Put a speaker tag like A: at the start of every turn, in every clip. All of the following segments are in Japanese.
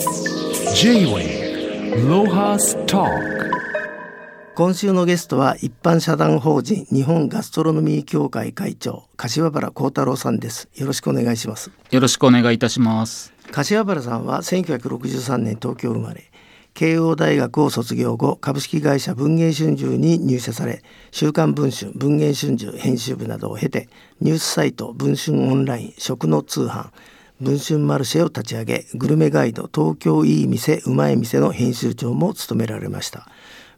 A: J-Way ロハスタ
B: 今週のゲストは一般社団法人日本ガストロノミー協会会長柏原幸太郎さんです。よろしくお願いします。
C: よろしくお願いいたします。
B: 柏原さんは1963年東京生まれ慶応大学を卒業後株式会社文藝春秋に入社され週刊文春文藝春秋編集部などを経てニュースサイト文春オンライン食の通販文春マルシェを立ち上げグルメガイド東京いい店うまい店の編集長も務められました。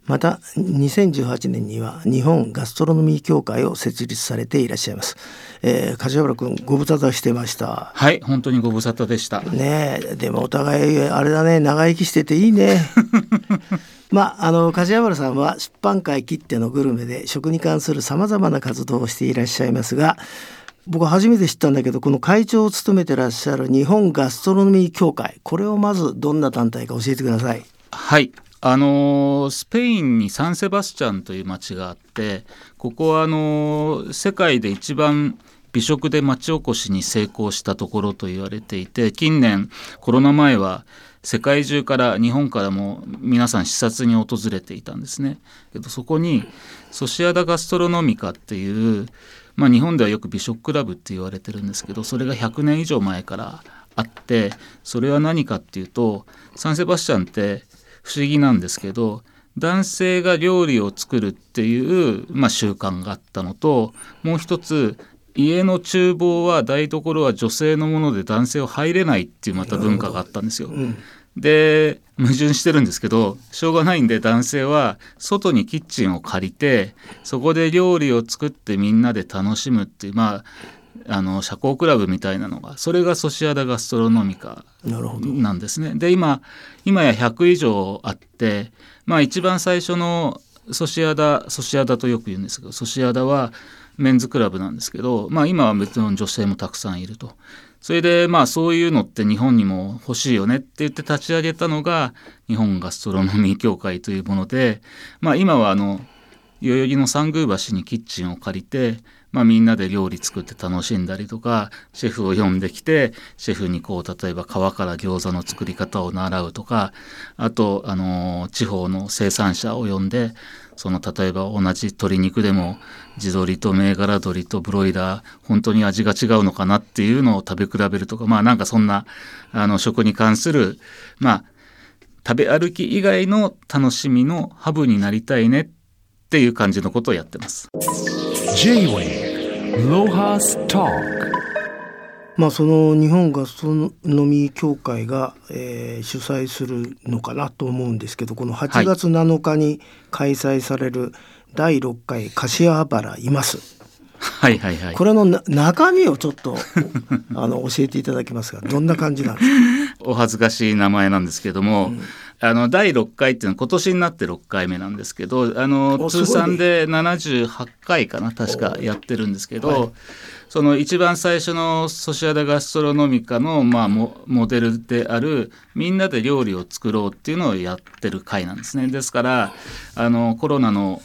B: また2018年には日本ガストロノミー協会を設立されていらっしゃいます、えー、梶原君ご無沙汰してました。
C: はい本当にご無沙汰でした。
B: ねでもお互いあれだね長生きしてていいね。まあ、あの梶原さんは出版界きってのグルメで食に関するさまざまな活動をしていらっしゃいますが僕は初めて知ったんだけどこの会長を務めてらっしゃる日本ガストロノミー協会これをまずどんな団体か教えてください。
C: はいあのスペインにサンセバスチャンという町があってここはあの世界で一番美食で町おこしに成功したところと言われていて近年コロナ前は世界中から日本からも皆さん視察に訪れていたんですね。けどそこにソシアダ・ガストロノミカっていう、まあ、日本ではよく美食クラブって言われてるんですけどそれが100年以上前からあってそれは何かっていうとサンセバスチャンって不思議なんですけど男性が料理を作るっていう、まあ、習慣があったのともう一つ家の厨房は台所は女性のもので男性は入れないっていうまた文化があったんですよ。うん、で矛盾してるんですけどしょうがないんで男性は外にキッチンを借りてそこで料理を作ってみんなで楽しむっていうまああの社交クラブみたいなのがそれがソシアダ・ガストロノミカなんですね。で今今や100以上あってまあ一番最初のソシアダソシアダとよく言うんですけどソシアダはメンズクラブなんですけど、まあ、今は別の女性もたくさんいると。それでまあそういうのって日本にも欲しいよねって言って立ち上げたのが日本ガストロノミー協会というもので、まあ、今はあの代々木の三宮橋にキッチンを借りてまあ、みんなで料理作って楽しんだりとかシェフを呼んできてシェフにこう例えば皮から餃子の作り方を習うとかあと、あの地方の生産者を呼んでその例えば同じ鶏肉でも地鶏と銘柄鶏とブロイラー本当に味が違うのかなっていうのを食べ比べるとかまあなんかそんなあの食に関するまあ食べ歩き以外の楽しみのハブになりたいねっていう感じのことをやってます。J-Way ロハス
B: タまあその日本ガストノミー協会が、えー、主催するのかなと思うんですけどこの8月7日に開催される第6回柏原います。
C: はいはいはい。
B: これの中身をちょっと あの教えていただけますがどんな感じなんですか？
C: お恥ずかしい名前なんですけども、うん、あの第6回っていうのは今年になって6回目なんですけどあの通算で78回かな確かやってるんですけど、はい、その一番最初のソシアダ・ガストロノミカの、まあ、モデルであるみんなで料理を作ろうっていうのをやってる回なんですね。ですからあのコロナの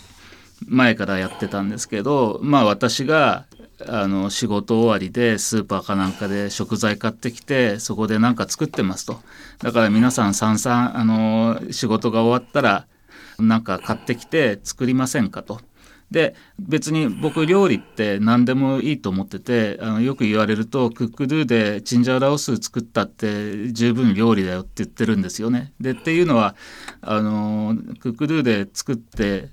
C: 前からやってたんですけどまあ私があの仕事終わりでスーパーかなんかで食材買ってきてそこで何か作ってますとだから皆さんさんさんあの仕事が終わったら何か買ってきて作りませんかと。で別に僕料理って何でもいいと思っててあのよく言われるとクックドゥでチンジャオラオス作ったって十分料理だよって言ってるんですよね。でっていうのはあのクックドゥで作って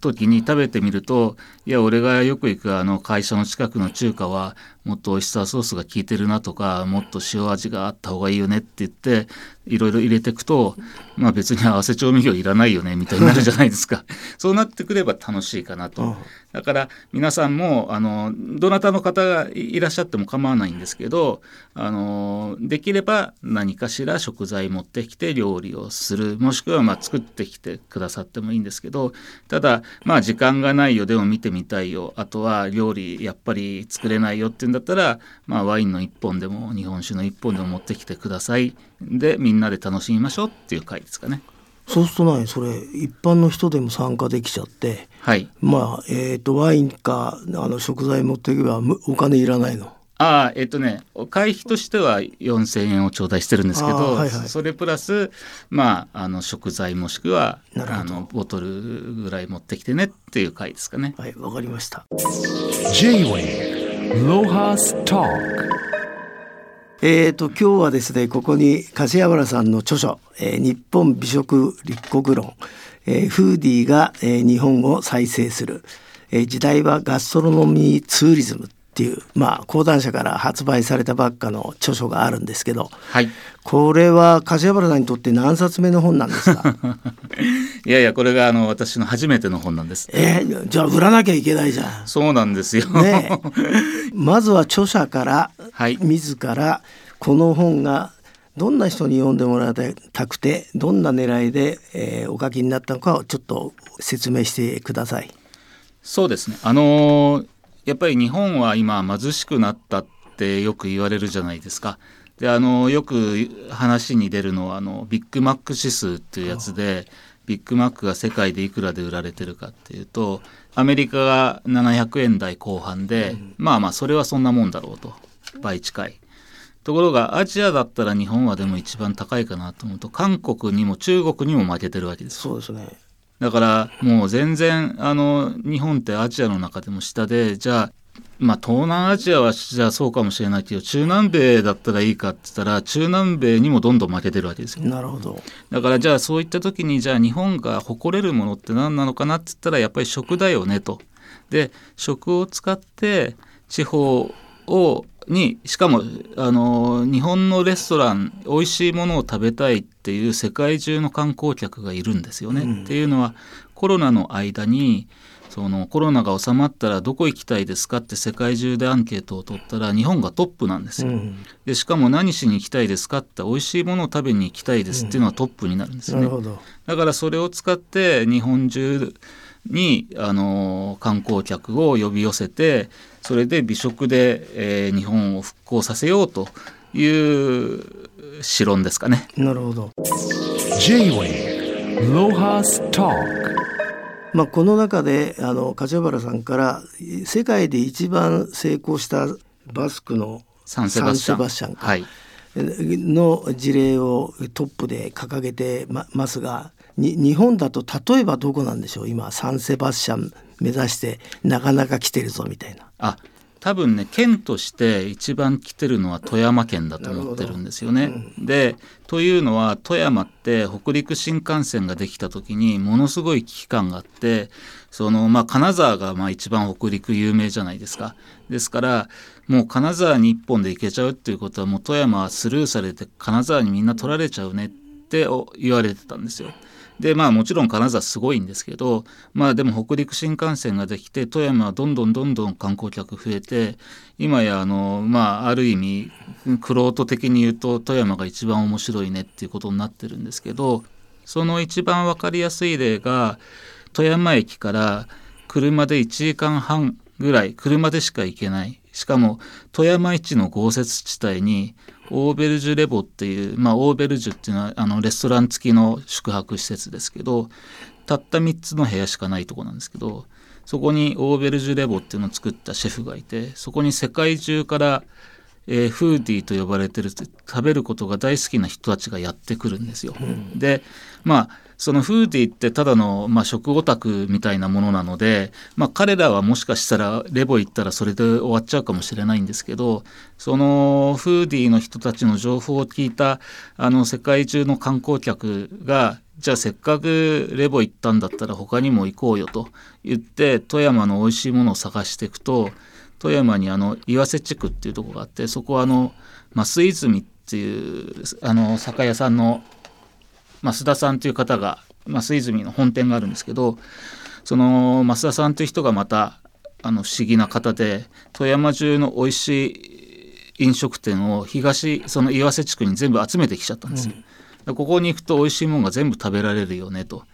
C: 時に食べてみるといや俺がよく行くあの会社の近くの中華はもっとオイスターソースが効いてるなとかもっと塩味があった方がいいよねって言っていろいろ入れていくとまあ別に合わせ調味料いらないよねみたいになるじゃないですか。そうなってくれば楽しいかなと。だから皆さんもあのどなたの方がいらっしゃっても構わないんですけどあのできれば何かしら食材持ってきて料理をするもしくはまあ作ってきてくださってもいいんですけどただまあ時間がないよでも見てみたいよあとは料理やっぱり作れないよっていうんだったら、まあ、ワインの1本でも日本酒の1本でも持ってきてくださいでみんなで楽しみましょうっていう回ですかね。
B: そうするとねそれ一般の人でも参加できちゃって、
C: はい、
B: まあ、えーと、ワインかあの食材持っていけばお金いらないの。
C: ああえっとね会費としては4,000円を頂戴してるんですけど、
B: はいはい、
C: それプラスまああの食材もしくは
B: あ
C: のボトルぐらい持ってきてねっていう会ですかね。
B: はいわかりました。
A: J-Way Lohas Talk.
B: えーと今日はですねここに柏原さんの著書「えー、日本美食立国論」えー、フーディーが、えー、日本を再生する、えー、時代はガストロノミーツーリズムっていうまあ講談社から発売されたばっかの著書があるんですけど
C: はい
B: これは柏原さんにとって何冊目の本なんですか？
C: いやいやこれがあの私の初めての本なんです。
B: えー、じゃあ売らなきゃいけないじゃん。
C: そうなんですよ。
B: ねえまずは著者から
C: はい
B: 自らこの本がどんな人に読んでもらいたくてどんな狙いで、えーお書きになったのかをちょっと説明してください。
C: そうですね。あのーやっぱり日本は今貧しくなったってよく言われるじゃないですか。であのよく話に出るのはあのビッグマック指数っていうやつでビッグマックが世界でいくらで売られてるかっていうとアメリカが700円台後半で、まあまあそれはそんなもんだろうと倍近い。ところがアジアだったら日本はでも一番高いかなと思うと韓国にも中国にも負けてるわけですよ
B: そうですね。
C: だからもう全然あの日本ってアジアの中でも下でじゃあまあ東南アジアはじゃあそうかもしれないけど中南米だったらいいかって言ったら中南米にもどんどん負けてるわけですよ
B: なるほど。
C: だからじゃあそういった時にじゃあ日本が誇れるものって何なのかなって言ったらやっぱり食だよねと。で食を使って地方をにしかもあの日本のレストラン美味しいものを食べたいっていう世界中の観光客がいるんですよね。
B: うん
C: っていうのはコロナの間にそのコロナが収まったらどこ行きたいですかって世界中でアンケートを取ったら日本がトップなんですよ。
B: うん、
C: でしかも何しに行きたいですかって美味しいものを食べに行きたいですっていうのはトップになるんですよね。
B: なるほど。
C: だからそれを使って日本中にあの観光客を呼び寄せてそれで美食で、えー日本を復興させようという史論ですかね。
B: なるほど。
A: J-Way Lohas Talk
B: まあこの中であの柏原さんから世界で一番成功したバスクの
C: サンセバスチャン
B: の事例をトップで掲げてまますがに日本だと例えばどこなんでしょう？今サンセバスチャン目指してなかなか来てるぞみたいな。
C: あ多分ね県として一番来てるのは富山県だと思ってるんですよね。でというのは富山って北陸新幹線ができた時にものすごい危機感があってそのまあ金沢がまあ一番北陸有名じゃないですか。ですからもう金沢に一本で行けちゃうっていうことはもう富山はスルーされて金沢にみんな取られちゃうねってお言われてたんですよ。でまあもちろん金沢すごいんですけどまあでも北陸新幹線ができて富山はどんどんどんどん観光客増えて今やあのまあある意味玄人的に言うと富山が一番面白いねっていうことになってるんですけどその一番分かりやすい例が富山駅から車で1時間半ぐらい車でしか行けない。しかも富山市の豪雪地帯にオーベルジュレボっていう、まあ、オーベルジュっていうのはあのレストラン付きの宿泊施設ですけどたった3つの部屋しかないとこなんですけどそこにオーベルジュレボっていうのを作ったシェフがいてそこに世界中から、えーフーディーと呼ばれてる食べることが大好きな人たちがやってくるんですよ。でまあそのフーディーってただの、まあ、食オタクみたいなものなので、まあ、彼らはもしかしたらレボ行ったらそれで終わっちゃうかもしれないんですけどそのフーディーの人たちの情報を聞いたあの世界中の観光客がじゃあせっかくレボ行ったんだったら他にも行こうよと言って富山の美味しいものを探していくと富山にあの岩瀬地区っていうところがあってそこはあの増泉っていうあの酒屋さんの増田さんという方が増泉の本店があるんですけどその増田さんという人がまたあの不思議な方で富山中の美味しい飲食店を東その岩瀬地区に全部集めてきちゃったんですよ。でここに行くと美味しいものが全部食べられるよねと。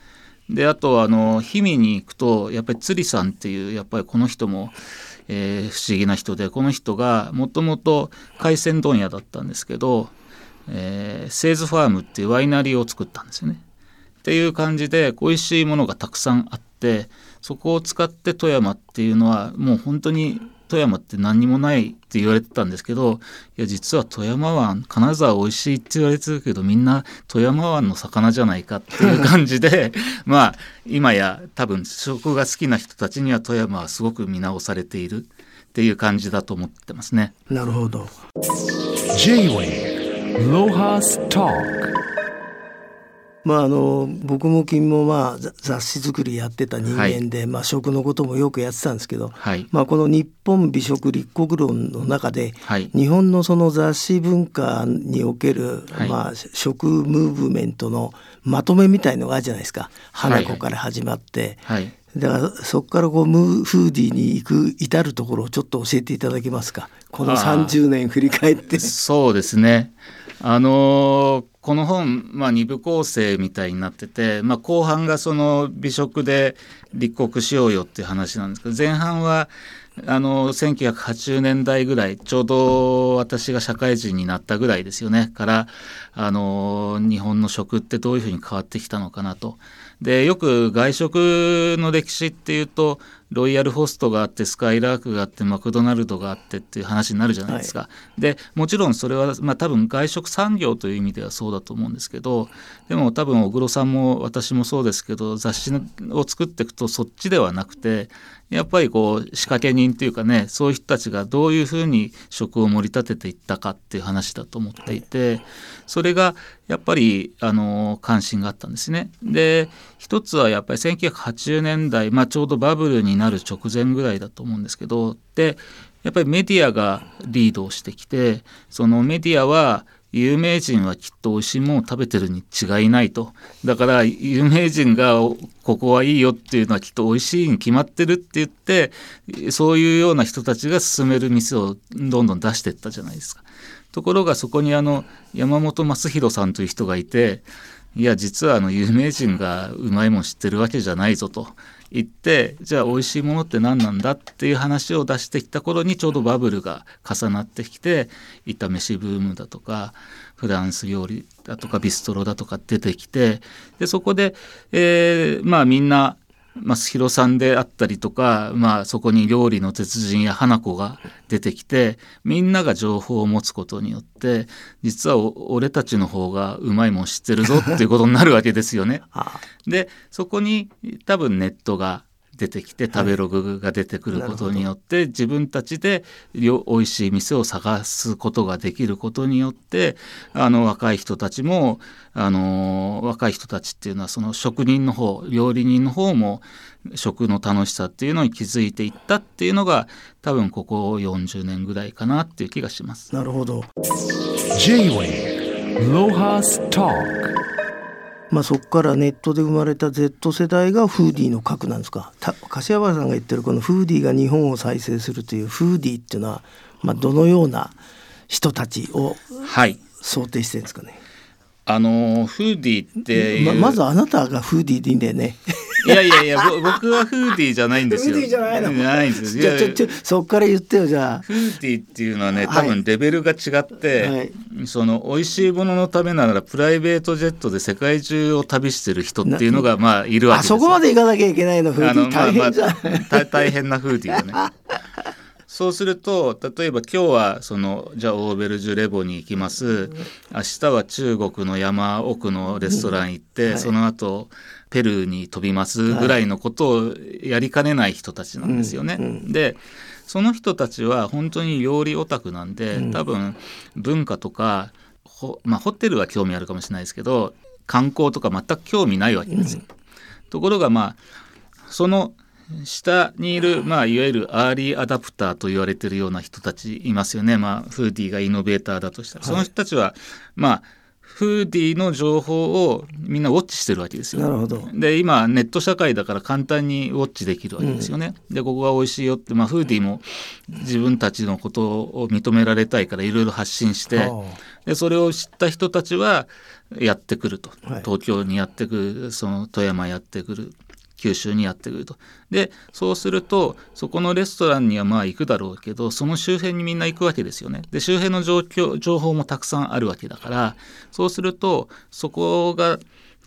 C: であとあの氷見に行くとやっぱり釣りさんっていうやっぱりこの人も、えー不思議な人でこの人がもともと海鮮問屋だったんですけど、えーセーズファームっていうワイナリーを作ったんですよね。っていう感じで美味しいものがたくさんあってそこを使って富山っていうのはもう本当に富山って何にもないって言われてたんですけどいや実は富山湾金沢美味しいって言われてるけどみんな富山湾の魚じゃないかっていう感じで まあ今や多分食が好きな人たちには富山はすごく見直されているっていう感じだと思ってますね。
B: なるほど
A: J-Way Lohas Talk
B: まああの僕も君もまあざ雑誌作りやってた人間で、まあ食のこともよくやってたんですけど、
C: はい。
B: まあこの日本美食立国論の中で、
C: はい。
B: 日本のその雑誌文化における、
C: はい。
B: まあ食ムーブメントのまとめみたいのがあるじゃないですか。花子から始まって、
C: はい。
B: だからそこからこうムーフーディーに行く至るところをちょっと教えていただけますか。この
C: あー。
B: 30年振り返って。
C: そうですね。あのーこの本、まあ、二部構成みたいになってて、まあ、後半がその美食で立国しようよっていう話なんですけど前半はあの1980年代ぐらいちょうど私が社会人になったぐらいですよねからあの日本の食ってどういうふうに変わってきたのかなと。でよく外食の歴史っていうとロイヤルホストがあってスカイラークがあってマクドナルドがあってっていう話になるじゃないですか。でもちろんそれは、まあ、多分外食産業という意味ではそうだと思うんですけどでも多分小黒さんも私もそうですけど雑誌を作っていくとそっちではなくてやっぱりこう仕掛け人っていうかねそういう人たちがどういうふうに食を盛り立てていったかっていう話だと思っていてそれがやっぱりあの関心があったんですね。で一つはやっぱり1980年代、まあ、ちょうどバブルになる直前ぐらいだと思うんですけどでやっぱりメディアがリードをしてきてそのメディアは有名人はきっと美味しいものを食べてるに違いないとだから有名人がここはいいよっていうのはきっと美味しいに決まってるって言ってそういうような人たちが勧める店をどんどん出していったじゃないですか。ところがそこにあの山本正弘さんという人がいていや実はあの有名人がうまいもん知ってるわけじゃないぞと。言ってじゃあ美味しいものって何なんだっていう話を出してきた頃にちょうどバブルが重なってきて炒飯ブームだとかフランス料理だとかビストロだとか出てきてでそこで、えーまあみんな増弘さんであったりとか、まあ、そこに料理の鉄人や花子が出てきてみんなが情報を持つことによって実はお俺たちの方がうまいもん知ってるぞっていうことになるわけですよね。
B: あ
C: でそこに多分ネットが出てきて食べログが出てくることによって、自分たちでよ美味しい店を探すことができることによってあの若い人たちもあの若い人たちっていうのはその職人の方料理人の方も食の楽しさっていうのに気づいていったっていうのが多分ここ40年ぐらいかなっていう気がします。
B: なるほど。
A: J-Way Lohas Talk
B: まあそこからネットで生まれた Z 世代がフーディーの核なんですか。た柏原さんが言ってるこのフーディーが日本を再生するというフーディーっていうのはまあどのような人たちを
C: はい
B: 想定してるんですかね。
C: あのフーディーっていう
B: ままずあなたがフーディーでいいんだよね。
C: いやいやいやぼ僕はフーディーじゃないんですよ。
B: フーディーじゃないの？
C: ないんです。い
B: じゃ
C: や
B: あちょちょそこから言ってよじゃあ。
C: フーディーっていうのはね
B: はい
C: 多分レベルが違って、
B: はい
C: その美味しいもののためならプライベートジェットで世界中を旅してる人っていうのがまあいるわけですよ。
B: あそこまで行かなきゃいけないの？フーディー大変じゃん。
C: まあまあ大大変なフーディーがね。そうすると例えば今日はそのじゃあオーベルジュレボに行きます。明日は中国の山奥のレストラン行って、
B: はい。
C: その後ペルーに飛びますぐらいのことをやりかねない人たちなんですよね。
B: うんうん。
C: でその人たちは本当に料理オタクなんで、
B: うん。
C: 多分文化とかほ、まあ、ホテルは興味あるかもしれないですけど観光とか全く興味ないわけですよ。ところがまあその下にいる、まあ、いわゆるアーリーアダプターと言われているような人たちいますよね、まあ、フーディーがイノベーターだとしたら、
B: はい。
C: その人たちは、まあ、フーディーの情報をみんなウォッチしてるわけですよ。
B: なるほど。
C: で今ネット社会だから簡単にウォッチできるわけですよね。でここが美味しいよって、まあ、フーディーも自分たちのことを認められたいからいろいろ発信して
B: は
C: でそれを知った人たちはやってくると、
B: はい。
C: 東京にやってくるその富山やってくる九州にやってくると。でそうするとそこのレストランにはまあ行くだろうけどその周辺にみんな行くわけですよね。で周辺の状況情報もたくさんあるわけだからそうするとそこが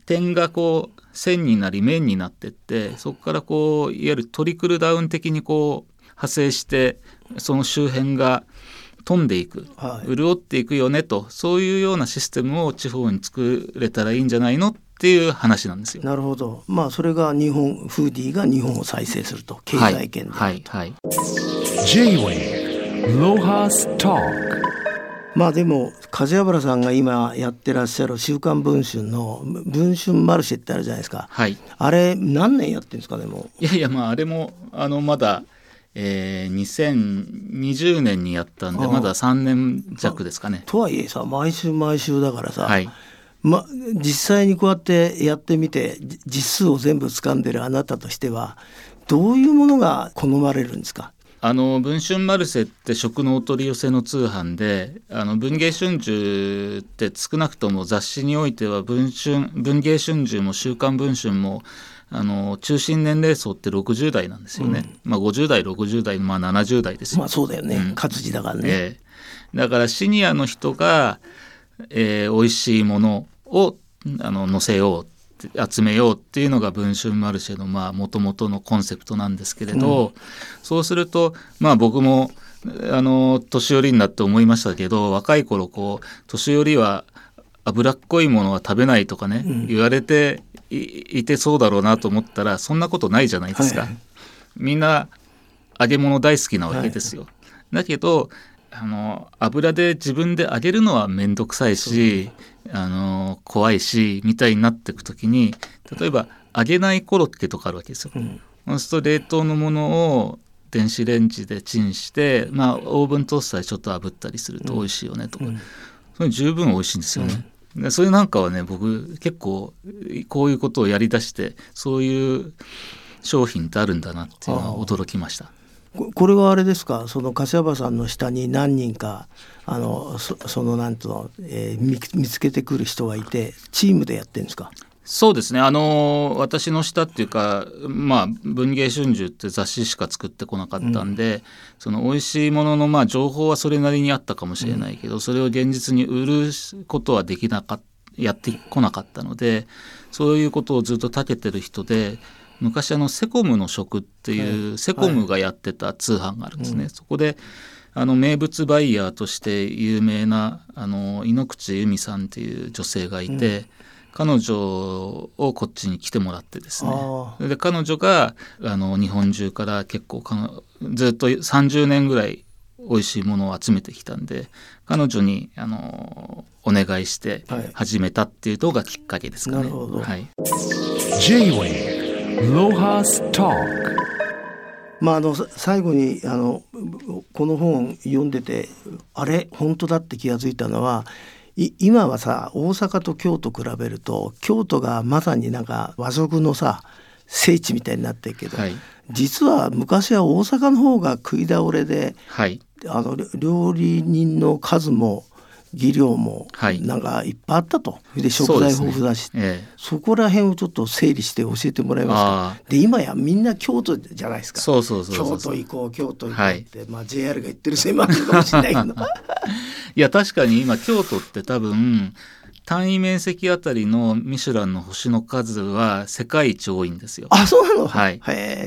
C: 点がこう線になり面になってってそこからこういわゆるトリクルダウン的にこう派生してその周辺が飛んでいく、
B: はい。
C: 潤っていくよねとそういうようなシステムを地方に作れたらいいんじゃないのっていう話なんですよ。
B: なるほど。まあそれが日本フーディーが日本を再生すると経済圏で、
C: はいはい、
A: J-Wave Lohas Talk
B: まあでも梶原さんが今やってらっしゃる「週刊文春」の「文春マルシェ」ってあるじゃないですか。
C: はい、
B: あれ何年やってるんですかねも。
C: いやいやまああれもあのまだ、えー、2020年にやったんでまだ3年弱ですかね。
B: う。とはいえさ毎週毎週だからさ、
C: はい
B: ま、実際にこうやってやってみてじ実数を全部掴んでるあなたとしてはどういうものが好まれるんですか？
C: あの文春マルセって食のお取り寄せの通販であの文藝春秋って少なくとも雑誌においては文春文藝春秋も週刊文春もあの中心年齢層って60代なんですよね、まあ50代60代まあ70代ですよ、
B: まあそうだよね、
C: うん。
B: 活字だからね、
C: ええ。だからシニアの人が、えー美味しいものをあの載せよう集めようっていうのが文春マルシェのまあ元々のコンセプトなんですけれど、そうするとまあ僕もあの年寄りになって思いましたけど若い頃こう年寄りは脂っこいものは食べないとかね、言われていいてそうだろうなと思ったらそんなことないじゃないですか。
B: はい。
C: みんな揚げ物大好きなわけですよ。だけどあの油で自分で揚げるのは面倒くさいし、あの怖いしみたいになっていく時に例えば揚げないコロッケとかあるわけですよ。そうすると冷凍のものを電子レンジでチンして、まあ、オーブントースターでちょっと炙ったりすると美味しいよねとか、それ十分美味しいんですよね。でそれなんかはね僕結構こういうことをやりだしてそういう商品ってあるんだなっていうのは驚きました。
B: ここれはあれですか？その柏原さんの下に何人かあのそそのなんとの、えー見見つけてくる人がいてチームでやってるんですか？
C: そうですね。あの私の下っていうかまあ文藝春秋って雑誌しか作ってこなかったんで、その美味しいもののまあ情報はそれなりにあったかもしれないけど、それを現実に売ることはできなかやってこなかったのでそういうことをずっとたけてる人で昔あのセコムの食っていう、セコムがやってた通販があるんですね。そこであの名物バイヤーとして有名なあの井ノ口由美さんっていう女性がいて、彼女をこっちに来てもらってですね。
B: あ
C: で彼女があの日本中から結構かのずっと30年ぐらい美味しいものを集めてきたんで彼女にあのお願いして
B: はい。
C: 始めたっていうのがきっかけですかね。
B: なるほど。
C: はい、
A: Lohas Talk.
B: まああのさ最後にあのこの本読んでてあれ本当だって気が付いたのはい今はさ大阪と京都比べると京都がまさになんか和食のさ聖地みたいになってるけど、
C: はい。
B: 実は昔は大阪の方が食い倒れで
C: はい。
B: あの料理人の数も技量も
C: はい。
B: なんかいっぱいあったと、で食材
C: そうですね。
B: 豊富だしそ,、
C: ええ
B: こら辺をちょっと整理して教えてもらえます
C: あ
B: かで今やみんな京都じゃないですか。
C: そうそうそうそう。
B: 京都行こう京都行こう
C: はい。
B: って、まあ JR が言ってるせいもあるかもしれないけど。
C: いや確かに今京都って多分単位面積あたりのミシュランの星の数は世界一多いんですよ。
B: あそうなの？
C: はい。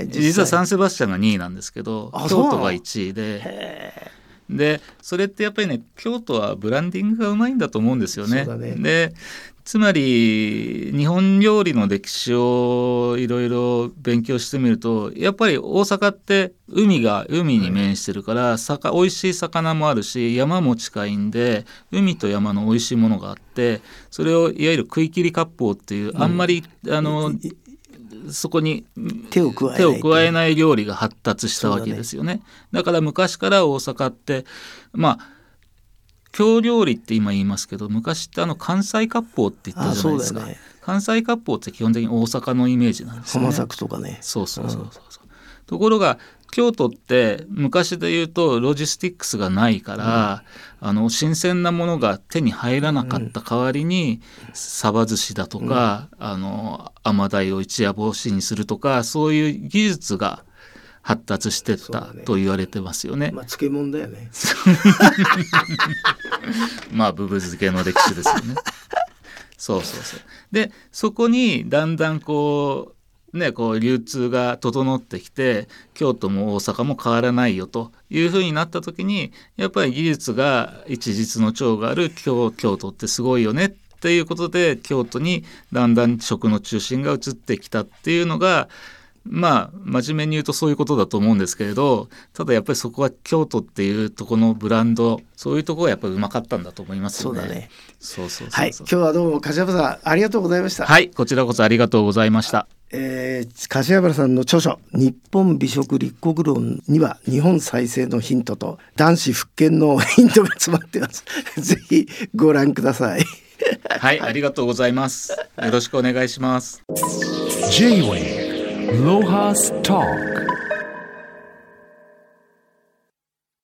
C: 実はサ
B: 際
C: ンセバスチャンが2位なんですけど京都が1位ででそれってやっぱりね京都はブランディングがうまいんだと思うんですよね。
B: ね。
C: でつまり日本料理の歴史をいろいろ勉強してみるとやっぱり大阪って海が海に面してるから、魚美味しい魚もあるし山も近いんで海と山の美味しいものがあってそれをいわゆる食い切り割烹っていう、あんまりあのそこに
B: 手を加えない
C: 手を加えない料理が発達したわけですよね。だから昔から大阪ってまあ京料理って今言いますけど昔ってあの関西割烹って言った
B: あ
C: じゃないですか、
B: ね。
C: 関西割烹って基本的に大阪のイメージなんですよね。
B: 浜作とかね。
C: そうそうそうそうそう。ところが京都って昔で言うとロジスティックスがないから、あの新鮮なものが手に入らなかった代わりに、サバ寿司だとか、あの甘鯛を一夜干しにするとかそういう技術が発達してったと言われてますよね。
B: まあ漬物だよね
C: まあブブ漬けの歴史ですよね。そうそうそう。でそこにだんだんこうね、こう流通が整ってきて京都も大阪も変わらないよというふうになった時にやっぱり技術が一日の長がある京京都ってすごいよねっていうことで京都にだんだん食の中心が移ってきたっていうのがまあ真面目に言うとそういうことだと思うんですけれどただやっぱりそこは京都っていうとこのブランドそういうところがやっぱりうまかったんだと思いますよね。
B: そうだね。
C: そうそうそうそう
B: はい、今日はどうも柏原さんありがとうございました。
C: はいこちらこそありがとうございました。
B: えー、柏原さんの著書「日本美食立国論」には日本再生のヒントと男子復権のヒントが詰まってます。ぜひご覧ください。
C: はい、ありがとうございます。よろしくお願いします。
A: J-Wave Lohas Talk